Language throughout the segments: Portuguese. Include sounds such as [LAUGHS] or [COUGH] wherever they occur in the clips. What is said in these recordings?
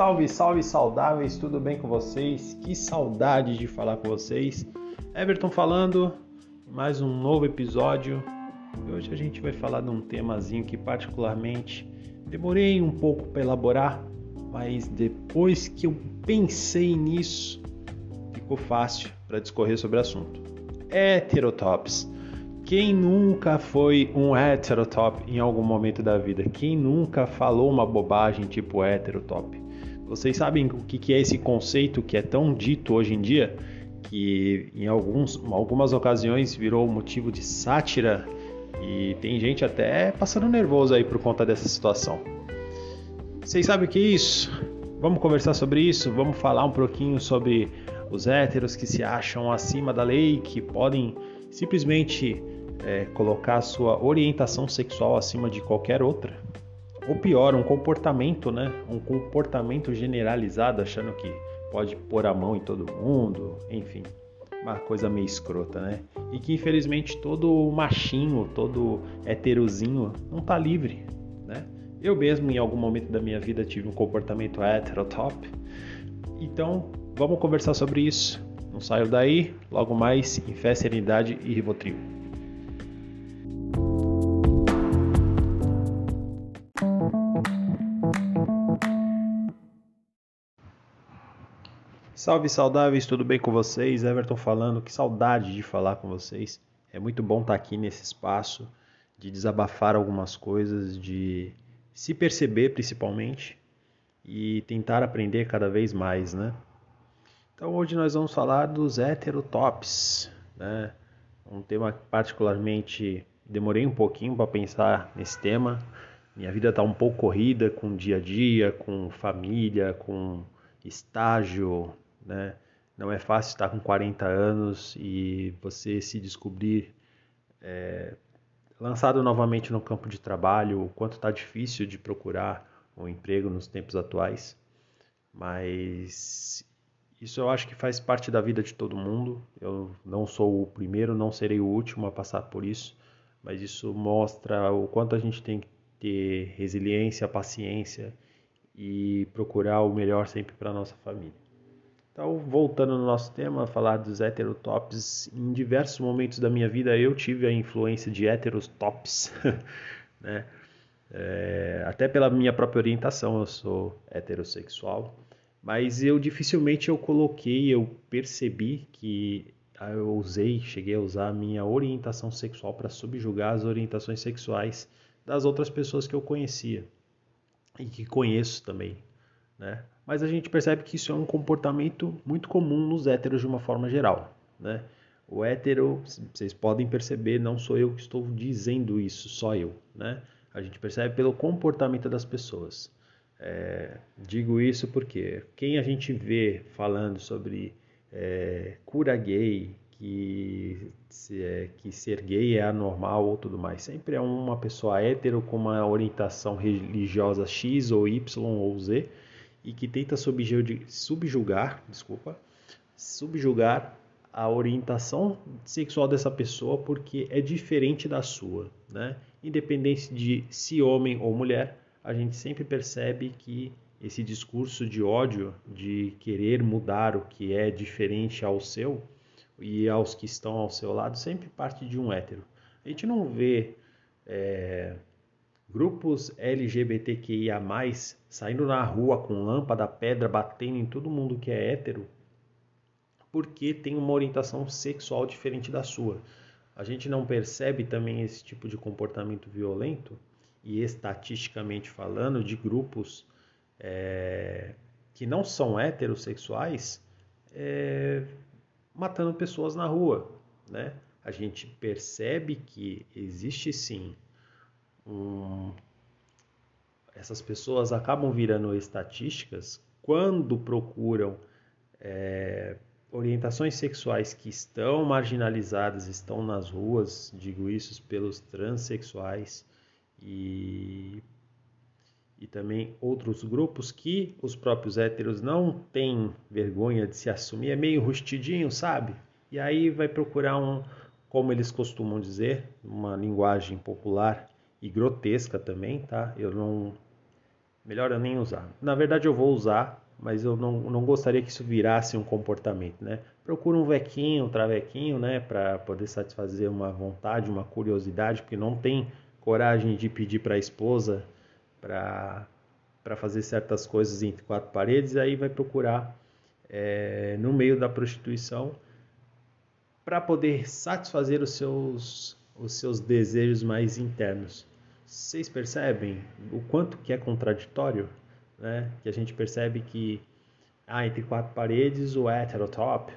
Salve, salve saudáveis, tudo bem com vocês? Que saudade de falar com vocês. Everton falando, mais um novo episódio. E hoje a gente vai falar de um temazinho que particularmente demorei um pouco para elaborar, mas depois que eu pensei nisso, ficou fácil para discorrer sobre o assunto. Heterotops. Quem nunca foi um heterotop em algum momento da vida? Quem nunca falou uma bobagem tipo heterotop? Vocês sabem o que é esse conceito que é tão dito hoje em dia? Que em alguns, algumas ocasiões virou motivo de sátira e tem gente até passando nervoso aí por conta dessa situação. Vocês sabem o que é isso? Vamos conversar sobre isso? Vamos falar um pouquinho sobre os héteros que se acham acima da lei, que podem simplesmente é, colocar sua orientação sexual acima de qualquer outra. Ou pior, um comportamento, né? Um comportamento generalizado, achando que pode pôr a mão em todo mundo, enfim, uma coisa meio escrota, né? E que infelizmente todo machinho, todo heterozinho não tá livre, né? Eu mesmo em algum momento da minha vida tive um comportamento heterotop. Então, vamos conversar sobre isso. Não saio daí, logo mais em fé, serenidade e rivotril. Salve saudáveis, tudo bem com vocês? Everton falando, que saudade de falar com vocês. É muito bom estar aqui nesse espaço, de desabafar algumas coisas, de se perceber principalmente e tentar aprender cada vez mais, né? Então hoje nós vamos falar dos heterotops, né? Um tema particularmente demorei um pouquinho para pensar nesse tema. Minha vida está um pouco corrida com dia a dia, com família, com estágio, né? Não é fácil estar com 40 anos e você se descobrir é, lançado novamente no campo de trabalho, o quanto está difícil de procurar um emprego nos tempos atuais. Mas isso eu acho que faz parte da vida de todo mundo. Eu não sou o primeiro, não serei o último a passar por isso, mas isso mostra o quanto a gente tem que ter resiliência, paciência e procurar o melhor sempre para nossa família. Então, voltando no nosso tema, falar dos heterotops, em diversos momentos da minha vida eu tive a influência de heterotops, [LAUGHS] né? É, até pela minha própria orientação, eu sou heterossexual, mas eu dificilmente eu coloquei, eu percebi que eu usei, cheguei a usar a minha orientação sexual para subjugar as orientações sexuais das outras pessoas que eu conhecia e que conheço também, né? Mas a gente percebe que isso é um comportamento muito comum nos héteros de uma forma geral, né? O hétero, vocês podem perceber, não sou eu que estou dizendo isso, só eu, né? A gente percebe pelo comportamento das pessoas. É, digo isso porque quem a gente vê falando sobre é, cura gay, que, se é, que ser gay é anormal ou tudo mais, sempre é uma pessoa hétero com uma orientação religiosa X ou Y ou Z e que tenta subjugar, desculpa, subjugar a orientação sexual dessa pessoa porque é diferente da sua, né? Independente de se homem ou mulher, a gente sempre percebe que esse discurso de ódio, de querer mudar o que é diferente ao seu e aos que estão ao seu lado, sempre parte de um hétero. A gente não vê é, Grupos LGBTQIA+, saindo na rua com lâmpada, pedra, batendo em todo mundo que é hétero, porque tem uma orientação sexual diferente da sua. A gente não percebe também esse tipo de comportamento violento, e estatisticamente falando, de grupos é, que não são heterossexuais, é, matando pessoas na rua. Né? A gente percebe que existe sim essas pessoas acabam virando estatísticas quando procuram é, orientações sexuais que estão marginalizadas, estão nas ruas, digo isso pelos transexuais e, e também outros grupos que os próprios héteros não têm vergonha de se assumir, é meio rustidinho, sabe? E aí vai procurar um, como eles costumam dizer, uma linguagem popular, e grotesca também, tá? Eu não melhor eu nem usar. Na verdade eu vou usar, mas eu não, não gostaria que isso virasse um comportamento, né? Procura um vequinho, um travequinho, né, para poder satisfazer uma vontade, uma curiosidade, porque não tem coragem de pedir para a esposa para para fazer certas coisas entre quatro paredes, aí vai procurar é, no meio da prostituição para poder satisfazer os seus os seus desejos mais internos. Vocês percebem o quanto que é contraditório, né? Que a gente percebe que ah, entre quatro paredes o heterotop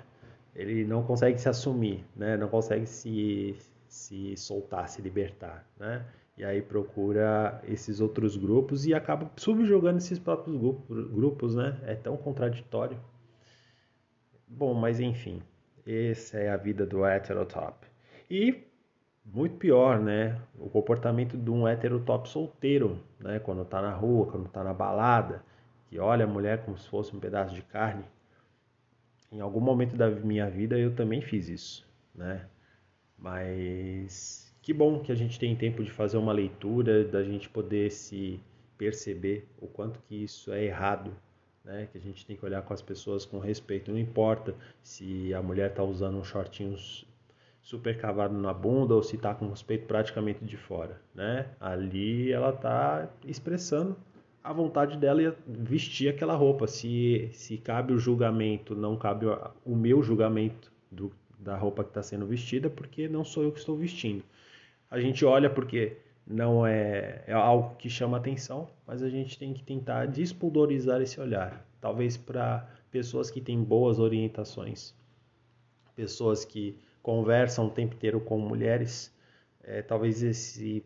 ele não consegue se assumir, né? Não consegue se se soltar, se libertar, né? E aí procura esses outros grupos e acaba subjugando esses próprios grupos, né? É tão contraditório. Bom, mas enfim, essa é a vida do heterotop. E muito pior, né? O comportamento de um heterotop solteiro, né? Quando tá na rua, quando tá na balada, que olha a mulher como se fosse um pedaço de carne. Em algum momento da minha vida eu também fiz isso, né? Mas que bom que a gente tem tempo de fazer uma leitura, da gente poder se perceber o quanto que isso é errado, né? Que a gente tem que olhar com as pessoas com respeito. Não importa se a mulher está usando um shortinho super cavado na bunda ou se está com os peitos praticamente de fora, né? Ali ela está expressando a vontade dela e vestir aquela roupa. Se, se cabe o julgamento, não cabe o meu julgamento do, da roupa que está sendo vestida, porque não sou eu que estou vestindo. A gente olha porque não é, é algo que chama atenção, mas a gente tem que tentar despuldorizar esse olhar. Talvez para pessoas que têm boas orientações, pessoas que conversam o tempo inteiro com mulheres, é, talvez esse,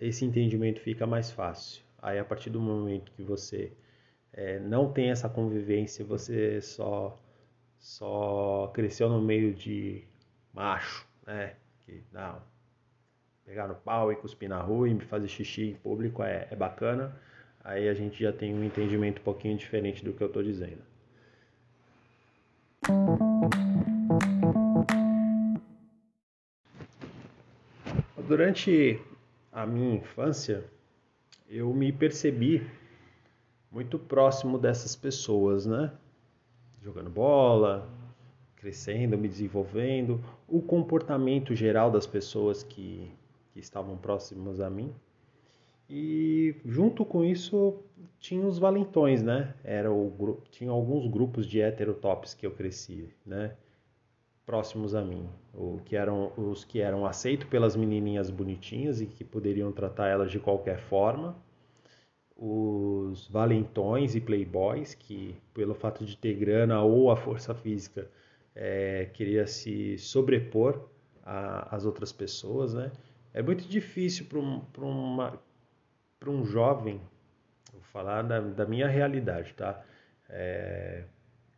esse entendimento fica mais fácil. Aí, a partir do momento que você é, não tem essa convivência, você só, só cresceu no meio de macho, né? Que, não, pegar no pau e cuspir na rua e fazer xixi em público é, é bacana. Aí a gente já tem um entendimento um pouquinho diferente do que eu estou dizendo. Durante a minha infância, eu me percebi muito próximo dessas pessoas, né? Jogando bola, crescendo, me desenvolvendo, o comportamento geral das pessoas que, que estavam próximas a mim. E junto com isso tinha os valentões, né? Era o tinha alguns grupos de heterotops que eu cresci, né? Próximos a mim, o que eram os que eram aceitos pelas menininhas bonitinhas e que poderiam tratar elas de qualquer forma, os valentões e playboys que pelo fato de ter grana ou a força física é, queria se sobrepor às outras pessoas, né? É muito difícil para um, um jovem, vou falar da, da minha realidade, tá? É,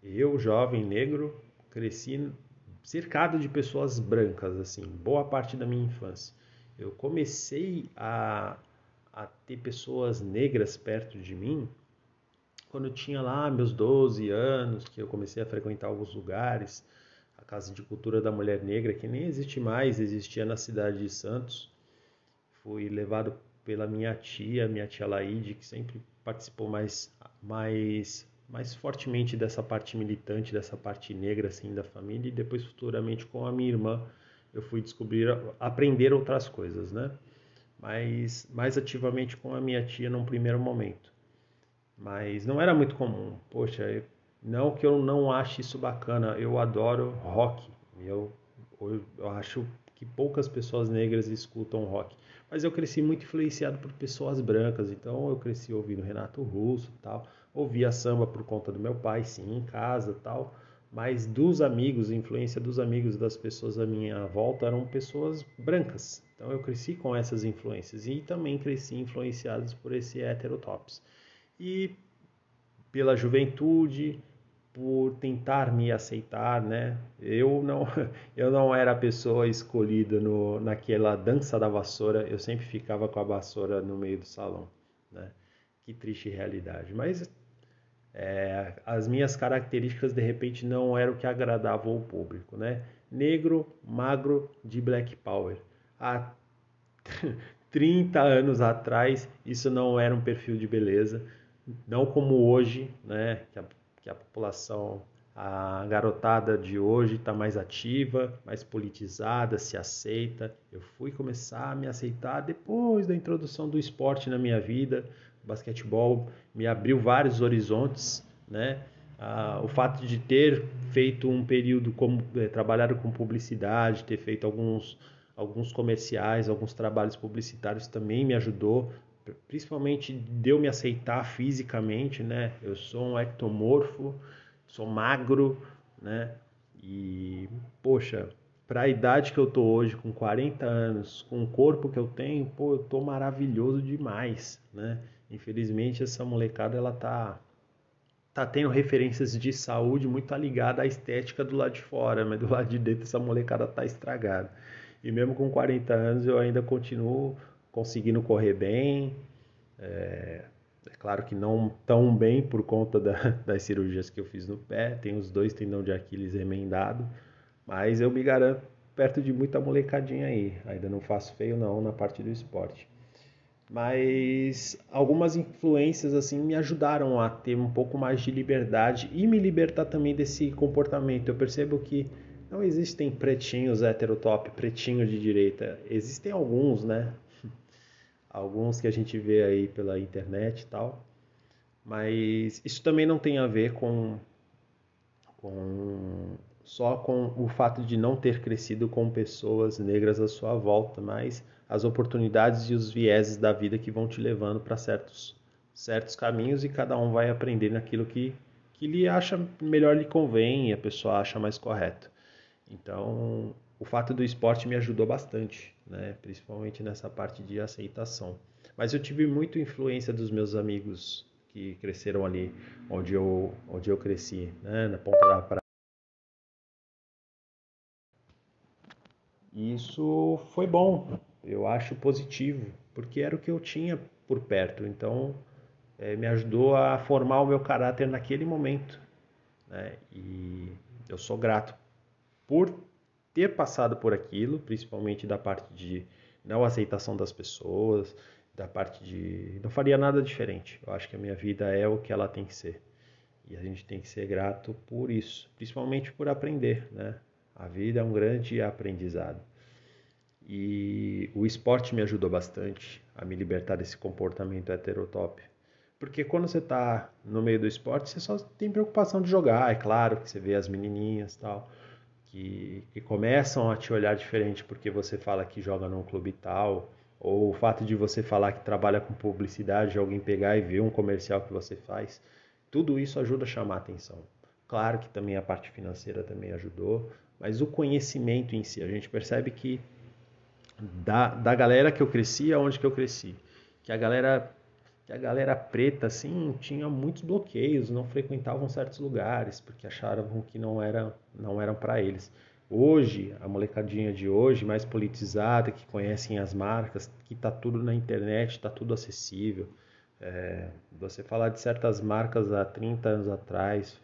eu, jovem negro, cresci cercado de pessoas brancas, assim, boa parte da minha infância. Eu comecei a, a ter pessoas negras perto de mim quando eu tinha lá meus 12 anos, que eu comecei a frequentar alguns lugares, a Casa de Cultura da Mulher Negra, que nem existe mais, existia na cidade de Santos. Fui levado pela minha tia, minha tia Laide, que sempre participou mais, mais mais fortemente dessa parte militante, dessa parte negra assim da família e depois futuramente com a minha irmã eu fui descobrir, aprender outras coisas, né? Mas mais ativamente com a minha tia num primeiro momento. Mas não era muito comum. Poxa, não que eu não ache isso bacana, eu adoro rock. Eu, eu acho que poucas pessoas negras escutam rock. Mas eu cresci muito influenciado por pessoas brancas, então eu cresci ouvindo Renato Russo tal Ouvia samba por conta do meu pai, sim, em casa tal. Mas dos amigos, influência dos amigos das pessoas à minha volta eram pessoas brancas. Então eu cresci com essas influências e também cresci influenciados por esse heterotops. E pela juventude, por tentar me aceitar, né? Eu não, [LAUGHS] eu não era a pessoa escolhida no, naquela dança da vassoura. Eu sempre ficava com a vassoura no meio do salão, né? Que triste realidade. Mas é, as minhas características de repente não eram o que agradava o público, né? Negro, magro, de Black Power. Há [LAUGHS] 30 anos atrás, isso não era um perfil de beleza, não como hoje, né, que a, que a população, a garotada de hoje está mais ativa, mais politizada, se aceita. Eu fui começar a me aceitar depois da introdução do esporte na minha vida. Basquetebol me abriu vários horizontes, né? Ah, o fato de ter feito um período como é, trabalhado com publicidade, ter feito alguns alguns comerciais, alguns trabalhos publicitários também me ajudou, principalmente de eu me aceitar fisicamente, né? Eu sou um ectomorfo, sou magro, né? E poxa, para a idade que eu tô hoje, com 40 anos, com o corpo que eu tenho, pô, eu tô maravilhoso demais, né? Infelizmente essa molecada ela tá tá tendo referências de saúde muito ligada à estética do lado de fora, mas do lado de dentro essa molecada tá estragada. E mesmo com 40 anos eu ainda continuo conseguindo correr bem. É, é claro que não tão bem por conta da, das cirurgias que eu fiz no pé. Tenho os dois tendão de Aquiles remendado. Mas eu me garanto perto de muita molecadinha aí. Ainda não faço feio não na parte do esporte. Mas algumas influências assim me ajudaram a ter um pouco mais de liberdade e me libertar também desse comportamento. Eu percebo que não existem pretinhos heterotop, pretinho de direita. Existem alguns, né? [LAUGHS] Alguns que a gente vê aí pela internet e tal. Mas isso também não tem a ver com, com só com o fato de não ter crescido com pessoas negras à sua volta, mas as oportunidades e os vieses da vida que vão te levando para certos, certos caminhos e cada um vai aprender naquilo que, que lhe acha melhor lhe convém e a pessoa acha mais correto. Então, o fato do esporte me ajudou bastante, né? principalmente nessa parte de aceitação. Mas eu tive muita influência dos meus amigos que cresceram ali onde eu, onde eu cresci, né? na ponta da praia. E isso foi bom, eu acho positivo, porque era o que eu tinha por perto. Então, é, me ajudou a formar o meu caráter naquele momento. Né? E eu sou grato por ter passado por aquilo, principalmente da parte de não aceitação das pessoas, da parte de não faria nada diferente. Eu acho que a minha vida é o que ela tem que ser. E a gente tem que ser grato por isso, principalmente por aprender, né? A vida é um grande aprendizado. E o esporte me ajudou bastante a me libertar desse comportamento heterotop. Porque quando você está no meio do esporte, você só tem preocupação de jogar, é claro que você vê as menininhas tal que, que começam a te olhar diferente porque você fala que joga num clube tal, ou o fato de você falar que trabalha com publicidade, alguém pegar e ver um comercial que você faz, tudo isso ajuda a chamar a atenção. Claro que também a parte financeira também ajudou, mas o conhecimento em si, a gente percebe que da, da galera que eu cresci, aonde que eu cresci, que a galera que a galera preta assim tinha muitos bloqueios, não frequentavam certos lugares porque achavam que não era não eram para eles. Hoje, a molecadinha de hoje, mais politizada, que conhecem as marcas, que está tudo na internet, está tudo acessível. É, você falar de certas marcas há 30 anos atrás,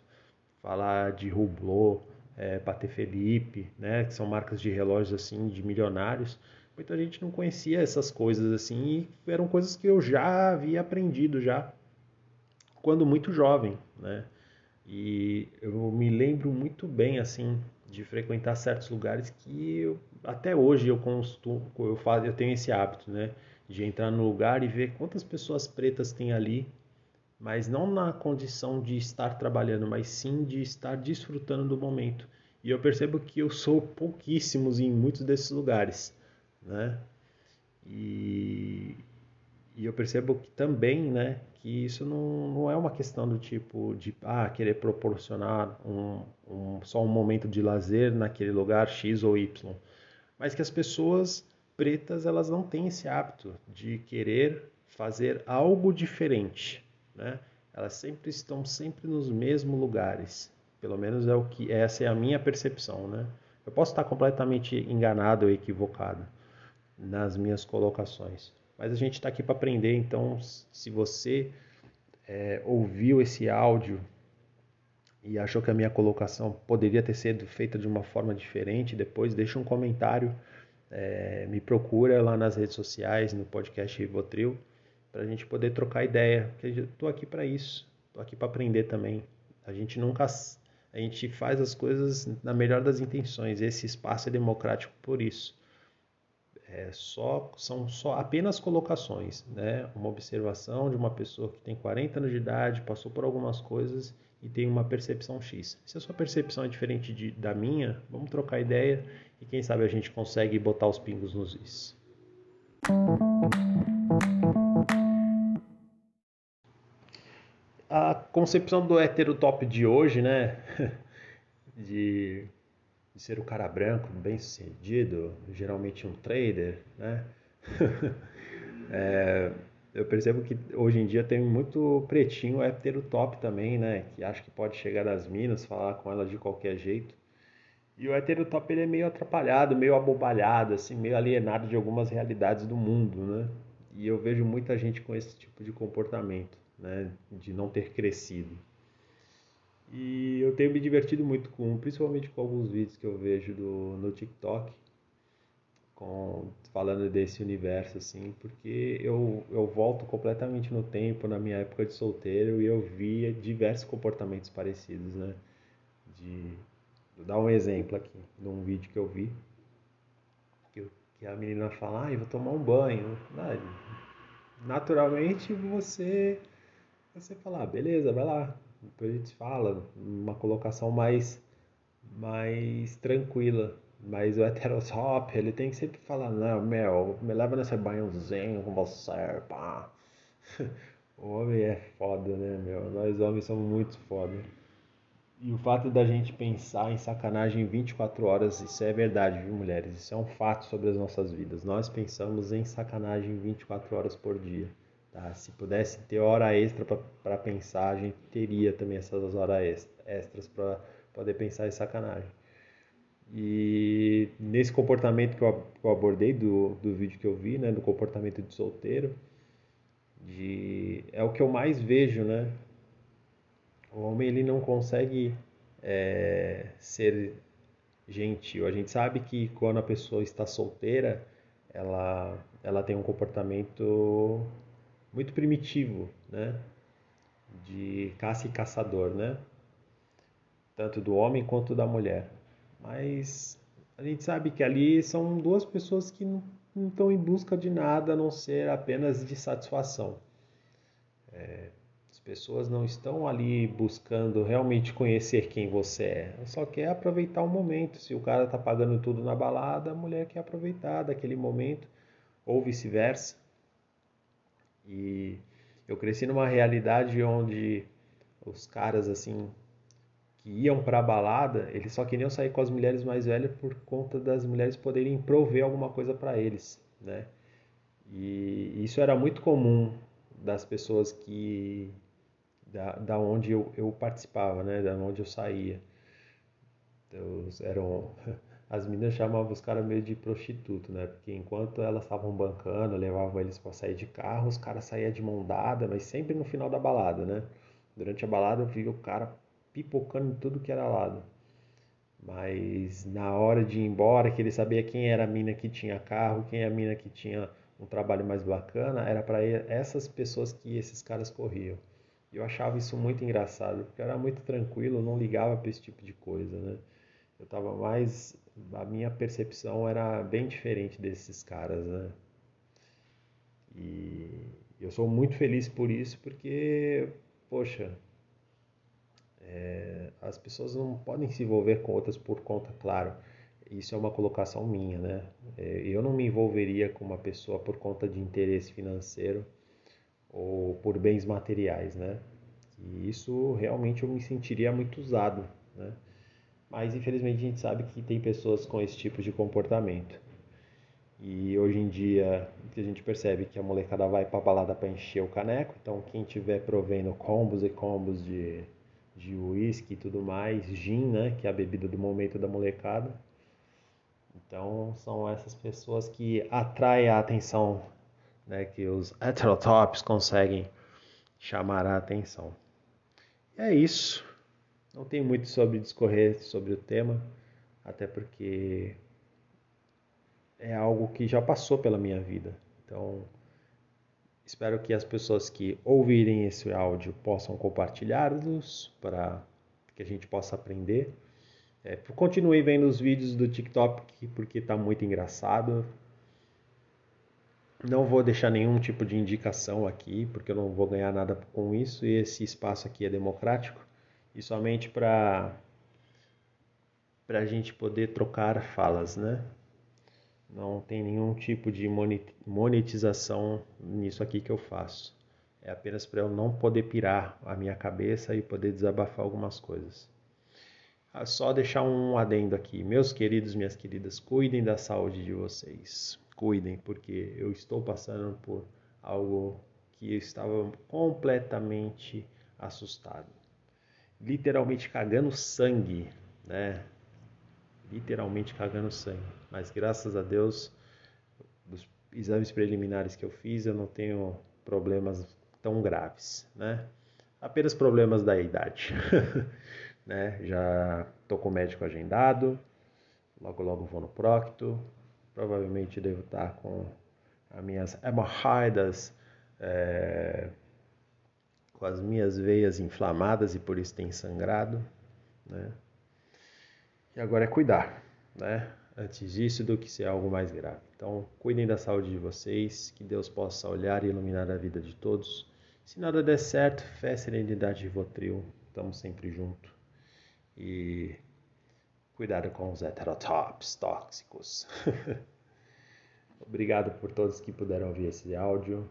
falar de Hublot, é, Pater Felipe, né, que são marcas de relógios assim de milionários, muita gente não conhecia essas coisas assim e eram coisas que eu já havia aprendido já quando muito jovem, né? E eu me lembro muito bem assim de frequentar certos lugares que eu, até hoje eu costumo, eu faço, eu tenho esse hábito, né, de entrar no lugar e ver quantas pessoas pretas tem ali, mas não na condição de estar trabalhando, mas sim de estar desfrutando do momento. E eu percebo que eu sou pouquíssimos em muitos desses lugares né? E, e eu percebo que também, né, que isso não, não é uma questão do tipo de ah, querer proporcionar um, um, só um momento de lazer naquele lugar X ou Y, mas que as pessoas pretas elas não têm esse hábito de querer fazer algo diferente, né? Elas sempre estão sempre nos mesmos lugares, pelo menos é o que essa é a minha percepção, né? Eu posso estar completamente enganado ou equivocado, nas minhas colocações. Mas a gente está aqui para aprender, então se você é, ouviu esse áudio e achou que a minha colocação poderia ter sido feita de uma forma diferente, depois deixa um comentário é, me procura lá nas redes sociais, no podcast Rivotril, para a gente poder trocar ideia. Porque eu tô aqui para isso, tô aqui para aprender também. A gente nunca, a gente faz as coisas na melhor das intenções. Esse espaço é democrático por isso. É só, são só apenas colocações, né? Uma observação de uma pessoa que tem 40 anos de idade, passou por algumas coisas e tem uma percepção X. Se a sua percepção é diferente de, da minha, vamos trocar ideia e quem sabe a gente consegue botar os pingos nos is. Concepção do heterotop de hoje, né? [LAUGHS] De, de ser o cara branco, bem sucedido, geralmente um trader, né? [LAUGHS] é, eu percebo que hoje em dia tem muito pretinho heterotop também, né? Que acha que pode chegar nas minas, falar com elas de qualquer jeito. E o heterotop ele é meio atrapalhado, meio abobalhado, assim, meio alienado de algumas realidades do mundo, né? E eu vejo muita gente com esse tipo de comportamento, né? De não ter crescido. E eu tenho me divertido muito com, principalmente com alguns vídeos que eu vejo do, no TikTok, com, falando desse universo, assim, porque eu, eu volto completamente no tempo, na minha época de solteiro, e eu via diversos comportamentos parecidos, né? De Vou dar um exemplo aqui, de um vídeo que eu vi, que, a menina fala, ah, eu vou tomar um banho. Naturalmente você, você fala, ah, beleza, vai lá. Depois a gente fala, uma colocação mais, mais tranquila. Mas o heterotop, ele tem que sempre falar, não, meu, me leva nesse banhozinho com você, pá. [LAUGHS] O homem é foda, né, meu? Nós homens somos muito foda. E o fato da gente pensar em sacanagem 24 horas, isso é verdade, viu, mulheres? Isso é um fato sobre as nossas vidas. Nós pensamos em sacanagem 24 horas por dia. Tá? Se pudesse ter hora extra para pensar, a gente teria também essas horas extras para poder pensar em sacanagem. E nesse comportamento que eu, abordei do, do vídeo que eu vi, né, do comportamento de solteiro, de, é o que eu mais vejo, né? O homem ele não consegue é, ser gentil. A gente sabe que quando a pessoa está solteira, ela, ela tem um comportamento muito primitivo, né? De caça e caçador, né? Tanto do homem quanto da mulher. Mas a gente sabe que ali são duas pessoas que não, estão em busca de nada a não ser apenas de satisfação. É, pessoas não estão ali buscando realmente conhecer quem você é. Só quer aproveitar o momento. Se o cara tá pagando tudo na balada, a mulher quer aproveitar daquele momento, ou vice-versa. E eu cresci numa realidade onde os caras assim que iam para balada, eles só queriam sair com as mulheres mais velhas por conta das mulheres poderem prover alguma coisa para eles, né? E isso era muito comum das pessoas que da, da onde eu, eu participava, né? Da onde eu saía. Então, eram as meninas chamavam os caras meio de prostituto, né? Porque enquanto elas estavam bancando, levavam eles para sair de carro, os caras saíam de mão dada, mas sempre no final da balada, né? Durante a balada eu via o cara pipocando em tudo que era lado. Mas na hora de ir embora, que ele sabia quem era a mina que tinha carro, quem é a mina que tinha um trabalho mais bacana, era para essas pessoas que esses caras corriam. E eu achava isso muito engraçado, porque eu era muito tranquilo, não ligava para esse tipo de coisa, né? Eu tava mais. A minha percepção era bem diferente desses caras, né? E eu sou muito feliz por isso, porque, poxa, é, as pessoas não podem se envolver com outras por conta, claro. Isso é uma colocação minha, né? É, eu não me envolveria com uma pessoa por conta de interesse financeiro ou por bens materiais, né? E isso realmente eu me sentiria muito usado, né? Mas infelizmente a gente sabe que tem pessoas com esse tipo de comportamento. E hoje em dia a gente percebe que a molecada vai para balada para encher o caneco, então quem tiver provendo combos e combos de de uísque e tudo mais, gin, né, que é a bebida do momento da molecada. Então são essas pessoas que atraem a atenção né, que os heterotops conseguem chamar a atenção. E é isso. Não tem muito sobre discorrer sobre o tema, até porque é algo que já passou pela minha vida. Então, espero que as pessoas que ouvirem esse áudio possam compartilhá-los para que a gente possa aprender. É, continue vendo os vídeos do TikTok porque está muito engraçado. Não vou deixar nenhum tipo de indicação aqui, porque eu não vou ganhar nada com isso, e esse espaço aqui é democrático, e somente para a gente poder trocar falas, né? Não tem nenhum tipo de monetização nisso aqui que eu faço. É apenas para eu não poder pirar a minha cabeça e poder desabafar algumas coisas. Ah, só deixar um adendo aqui. Meus queridos, minhas queridas, cuidem da saúde de vocês cuidem, porque eu estou passando por algo que eu estava completamente assustado. Literalmente cagando sangue, né? Literalmente cagando sangue. Mas graças a Deus, dos exames preliminares que eu fiz, eu não tenho problemas tão graves, né? Apenas problemas da idade, [LAUGHS] né? Já tô com o médico agendado, logo logo vou no procto, Provavelmente devo estar com as minhas hemorroidas, é, com as minhas veias inflamadas e por isso tem sangrado, né? E agora é cuidar, né? Antes disso do que ser algo mais grave. Então, cuidem da saúde de vocês, que Deus possa olhar e iluminar a vida de todos. Se nada der certo, fé, serenidade e Rivotril, estamos sempre juntos. E Cuidado com os heterotops tóxicos. [LAUGHS] Obrigado por todos que puderam ouvir esse áudio.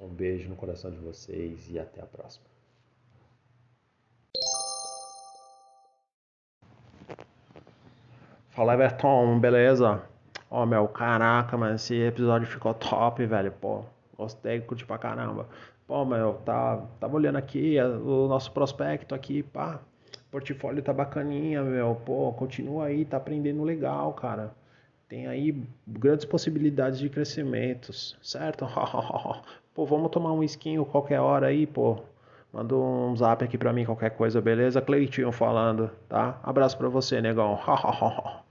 Um beijo no coração de vocês e até a próxima. Fala Everton, beleza? Ó, oh, meu, caraca, mas esse episódio ficou top, velho. Pô, gostei, curti pra caramba. Pô, meu, tá, tava olhando aqui o nosso prospecto aqui, pá portfólio tá bacaninha, meu. Pô, continua aí, tá aprendendo legal, cara. Tem aí grandes possibilidades de crescimentos, certo? [LAUGHS] pô, vamos tomar um esquinho qualquer hora aí, pô. Manda um zap aqui pra mim, qualquer coisa, beleza? Cleitinho falando, tá? Abraço pra você, negão. [LAUGHS]